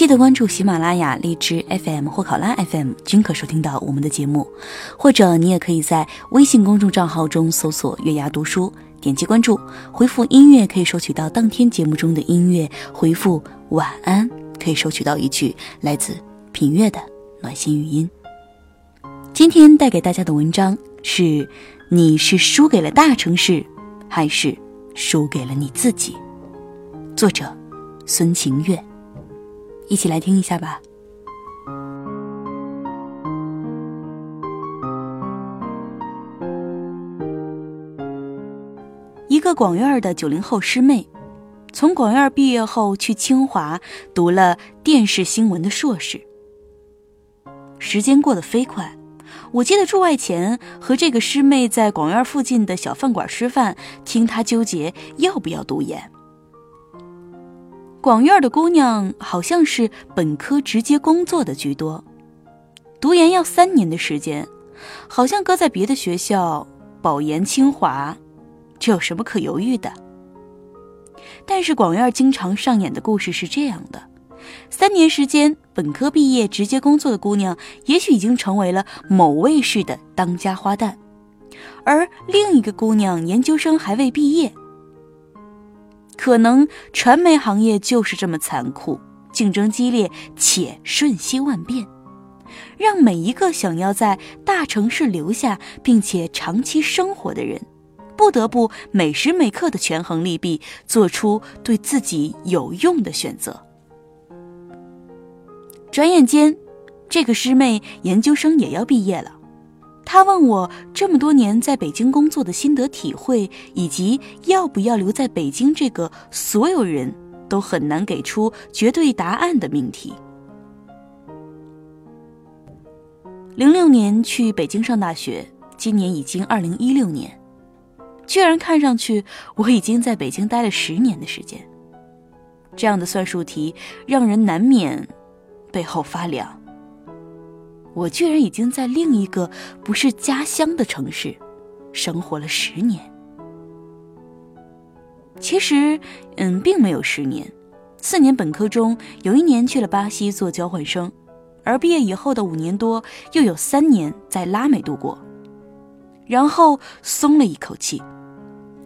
记得关注喜马拉雅、荔枝 FM 或考拉 FM，均可收听到我们的节目。或者你也可以在微信公众账号中搜索“月牙读书”，点击关注，回复“音乐”可以收取到当天节目中的音乐；回复“晚安”可以收取到一句来自品月的暖心语音。今天带给大家的文章是：你是输给了大城市，还是输给了你自己？作者：孙晴月。一起来听一下吧。一个广院的九零后师妹，从广院毕业后去清华读了电视新闻的硕士。时间过得飞快，我记得驻外前和这个师妹在广院附近的小饭馆吃饭，听她纠结要不要读研。广院的姑娘好像是本科直接工作的居多，读研要三年的时间，好像搁在别的学校，保研清华，这有什么可犹豫的？但是广院经常上演的故事是这样的：三年时间，本科毕业直接工作的姑娘，也许已经成为了某卫视的当家花旦，而另一个姑娘研究生还未毕业。可能传媒行业就是这么残酷，竞争激烈且瞬息万变，让每一个想要在大城市留下并且长期生活的人，不得不每时每刻的权衡利弊，做出对自己有用的选择。转眼间，这个师妹研究生也要毕业了。他问我这么多年在北京工作的心得体会，以及要不要留在北京这个所有人都很难给出绝对答案的命题。零六年去北京上大学，今年已经二零一六年，居然看上去我已经在北京待了十年的时间。这样的算术题让人难免背后发凉。我居然已经在另一个不是家乡的城市生活了十年。其实，嗯，并没有十年。四年本科中有一年去了巴西做交换生，而毕业以后的五年多又有三年在拉美度过。然后松了一口气，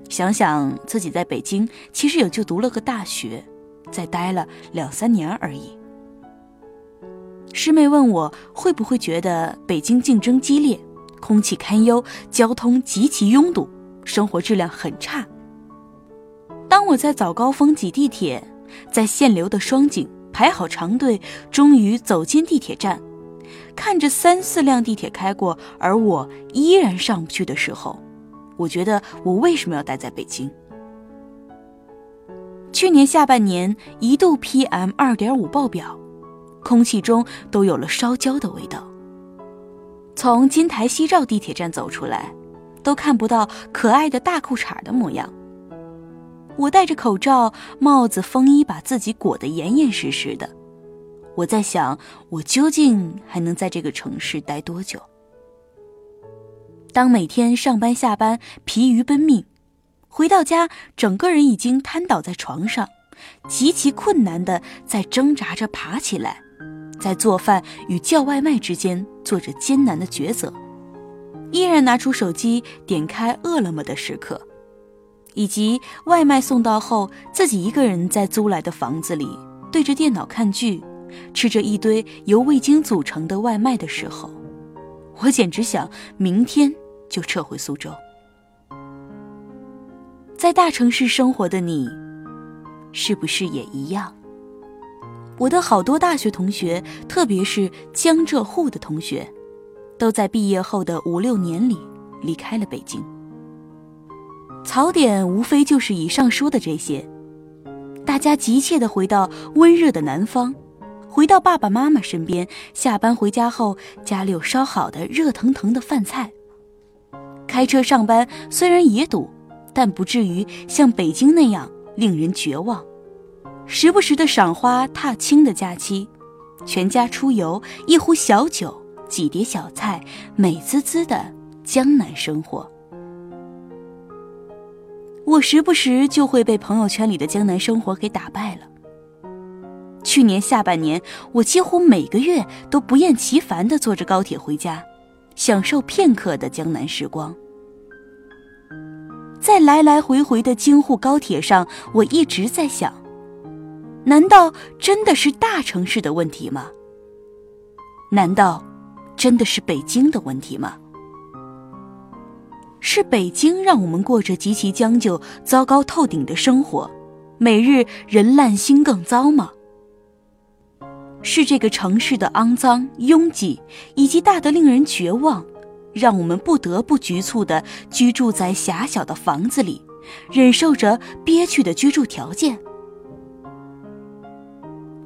想想自己在北京其实也就读了个大学，再待了两三年而已。师妹问我会不会觉得北京竞争激烈，空气堪忧，交通极其拥堵，生活质量很差。当我在早高峰挤地铁，在限流的双井排好长队，终于走进地铁站，看着三四辆地铁开过，而我依然上不去的时候，我觉得我为什么要待在北京？去年下半年一度 PM 二点五爆表。空气中都有了烧焦的味道。从金台西照地铁站走出来，都看不到可爱的大裤衩的模样。我戴着口罩、帽子、风衣，把自己裹得严严实实的。我在想，我究竟还能在这个城市待多久？当每天上班下班疲于奔命，回到家，整个人已经瘫倒在床上，极其困难的在挣扎着爬起来。在做饭与叫外卖之间做着艰难的抉择，依然拿出手机点开饿了么的时刻，以及外卖送到后自己一个人在租来的房子里对着电脑看剧，吃着一堆由味精组成的外卖的时候，我简直想明天就撤回苏州。在大城市生活的你，是不是也一样？我的好多大学同学，特别是江浙沪的同学，都在毕业后的五六年里离开了北京。槽点无非就是以上说的这些，大家急切地回到温热的南方，回到爸爸妈妈身边，下班回家后家里有烧好的热腾腾的饭菜。开车上班虽然也堵，但不至于像北京那样令人绝望。时不时的赏花踏青的假期，全家出游，一壶小酒，几碟小菜，美滋滋的江南生活。我时不时就会被朋友圈里的江南生活给打败了。去年下半年，我几乎每个月都不厌其烦的坐着高铁回家，享受片刻的江南时光。在来来回回的京沪高铁上，我一直在想。难道真的是大城市的问题吗？难道真的是北京的问题吗？是北京让我们过着极其将就、糟糕透顶的生活，每日人烂心更糟吗？是这个城市的肮脏、拥挤以及大得令人绝望，让我们不得不局促的居住在狭小的房子里，忍受着憋屈的居住条件？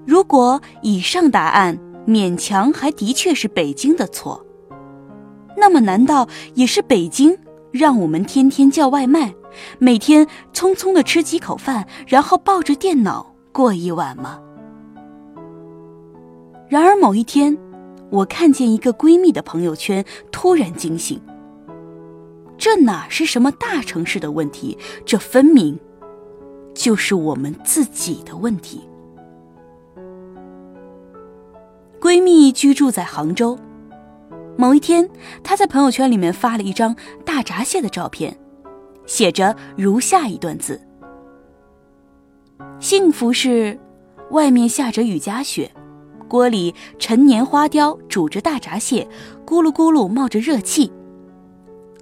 如果以上答案勉强还的确是北京的错，那么难道也是北京让我们天天叫外卖，每天匆匆的吃几口饭，然后抱着电脑过一晚吗？然而某一天，我看见一个闺蜜的朋友圈，突然惊醒。这哪是什么大城市的问题？这分明就是我们自己的问题。闺蜜居住在杭州。某一天，她在朋友圈里面发了一张大闸蟹的照片，写着如下一段字：“幸福是，外面下着雨夹雪，锅里陈年花雕煮着大闸蟹，咕噜咕噜冒着热气。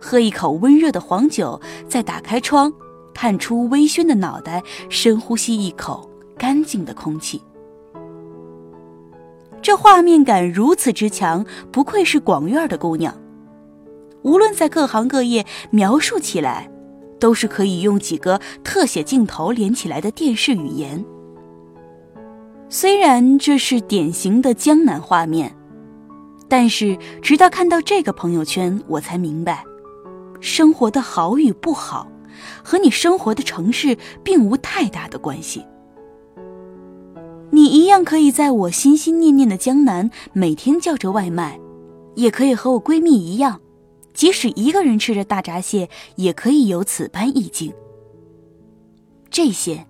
喝一口温热的黄酒，再打开窗，探出微醺的脑袋，深呼吸一口干净的空气。”这画面感如此之强，不愧是广院的姑娘。无论在各行各业，描述起来，都是可以用几个特写镜头连起来的电视语言。虽然这是典型的江南画面，但是直到看到这个朋友圈，我才明白，生活的好与不好，和你生活的城市并无太大的关系。你一样可以在我心心念念的江南每天叫着外卖，也可以和我闺蜜一样，即使一个人吃着大闸蟹，也可以有此般意境。这些，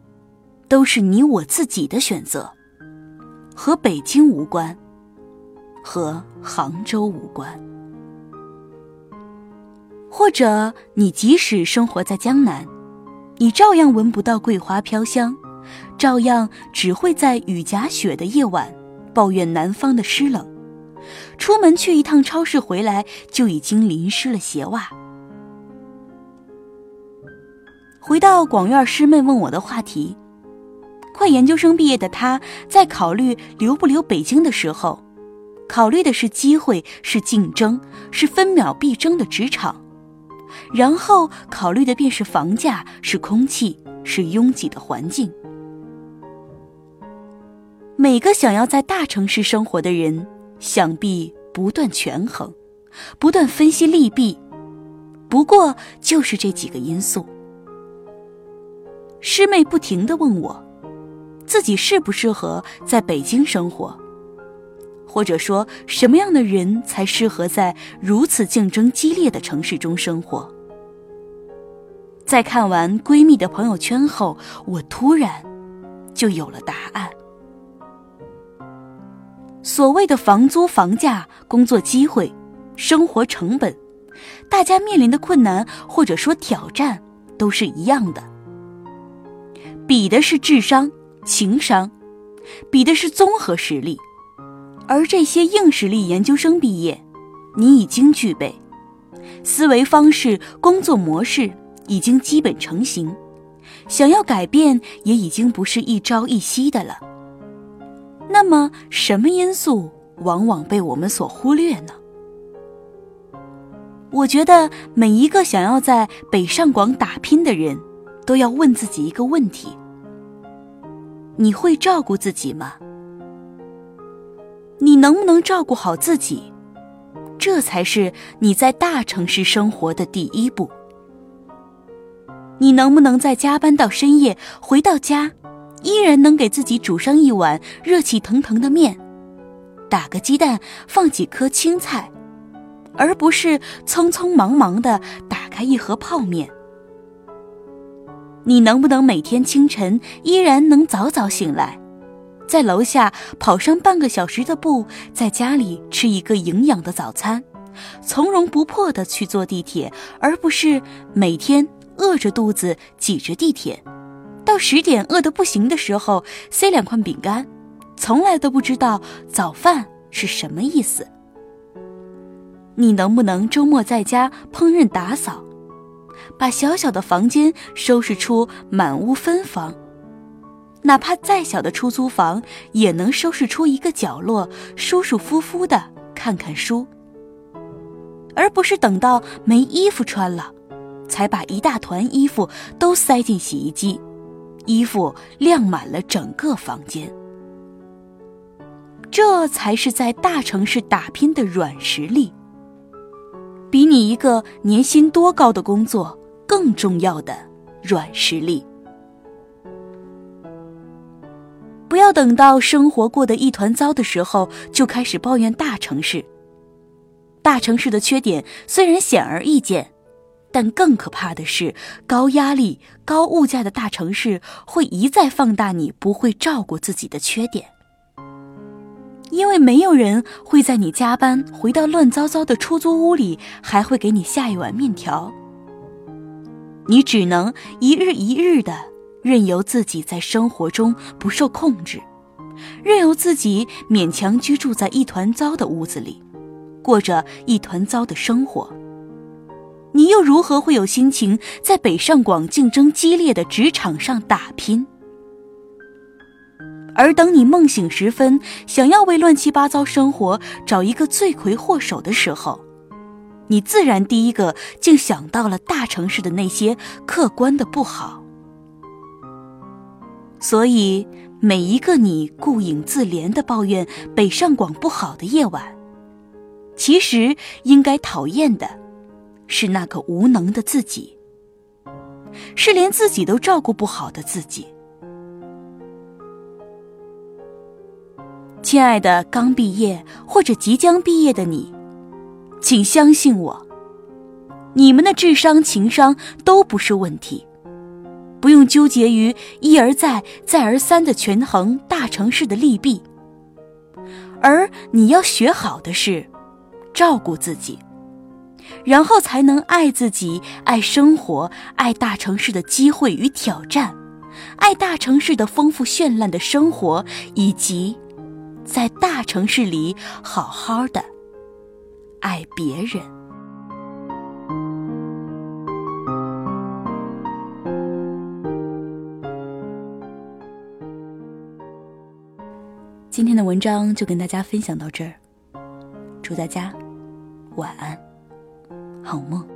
都是你我自己的选择，和北京无关，和杭州无关。或者，你即使生活在江南，你照样闻不到桂花飘香。照样只会在雨夹雪的夜晚抱怨南方的湿冷，出门去一趟超市回来就已经淋湿了鞋袜。回到广院师妹问我的话题，快研究生毕业的她在考虑留不留北京的时候，考虑的是机会，是竞争，是分秒必争的职场，然后考虑的便是房价，是空气，是拥挤的环境。每个想要在大城市生活的人，想必不断权衡，不断分析利弊，不过就是这几个因素。师妹不停的问我，自己适不适合在北京生活，或者说什么样的人才适合在如此竞争激烈的城市中生活？在看完闺蜜的朋友圈后，我突然就有了答案。所谓的房租、房价、工作机会、生活成本，大家面临的困难或者说挑战都是一样的，比的是智商、情商，比的是综合实力，而这些硬实力，研究生毕业，你已经具备，思维方式、工作模式已经基本成型，想要改变也已经不是一朝一夕的了。那么，什么因素往往被我们所忽略呢？我觉得每一个想要在北上广打拼的人，都要问自己一个问题：你会照顾自己吗？你能不能照顾好自己？这才是你在大城市生活的第一步。你能不能在加班到深夜回到家，依然能给自己煮上一碗热气腾腾的面，打个鸡蛋，放几颗青菜，而不是匆匆忙忙的打开一盒泡面？你能不能每天清晨依然能早早醒来，在楼下跑上半个小时的步，在家里吃一个营养的早餐，从容不迫的去坐地铁，而不是每天。饿着肚子挤着地铁，到十点饿得不行的时候塞两块饼干，从来都不知道早饭是什么意思。你能不能周末在家烹饪打扫，把小小的房间收拾出满屋芬芳？哪怕再小的出租房，也能收拾出一个角落，舒舒服服的看看书，而不是等到没衣服穿了。才把一大团衣服都塞进洗衣机，衣服晾满了整个房间。这才是在大城市打拼的软实力，比你一个年薪多高的工作更重要的软实力。不要等到生活过得一团糟的时候，就开始抱怨大城市。大城市的缺点虽然显而易见。但更可怕的是，高压力、高物价的大城市会一再放大你不会照顾自己的缺点，因为没有人会在你加班回到乱糟糟的出租屋里还会给你下一碗面条。你只能一日一日的任由自己在生活中不受控制，任由自己勉强居住在一团糟的屋子里，过着一团糟的生活。你又如何会有心情在北上广竞争激烈的职场上打拼？而等你梦醒时分，想要为乱七八糟生活找一个罪魁祸首的时候，你自然第一个竟想到了大城市的那些客观的不好。所以，每一个你顾影自怜的抱怨北上广不好的夜晚，其实应该讨厌的。是那个无能的自己，是连自己都照顾不好的自己。亲爱的，刚毕业或者即将毕业的你，请相信我，你们的智商、情商都不是问题，不用纠结于一而再、再而三的权衡大城市的利弊，而你要学好的是照顾自己。然后才能爱自己，爱生活，爱大城市的机会与挑战，爱大城市的丰富绚烂的生活，以及在大城市里好好的爱别人。今天的文章就跟大家分享到这儿，祝大家晚安。好梦。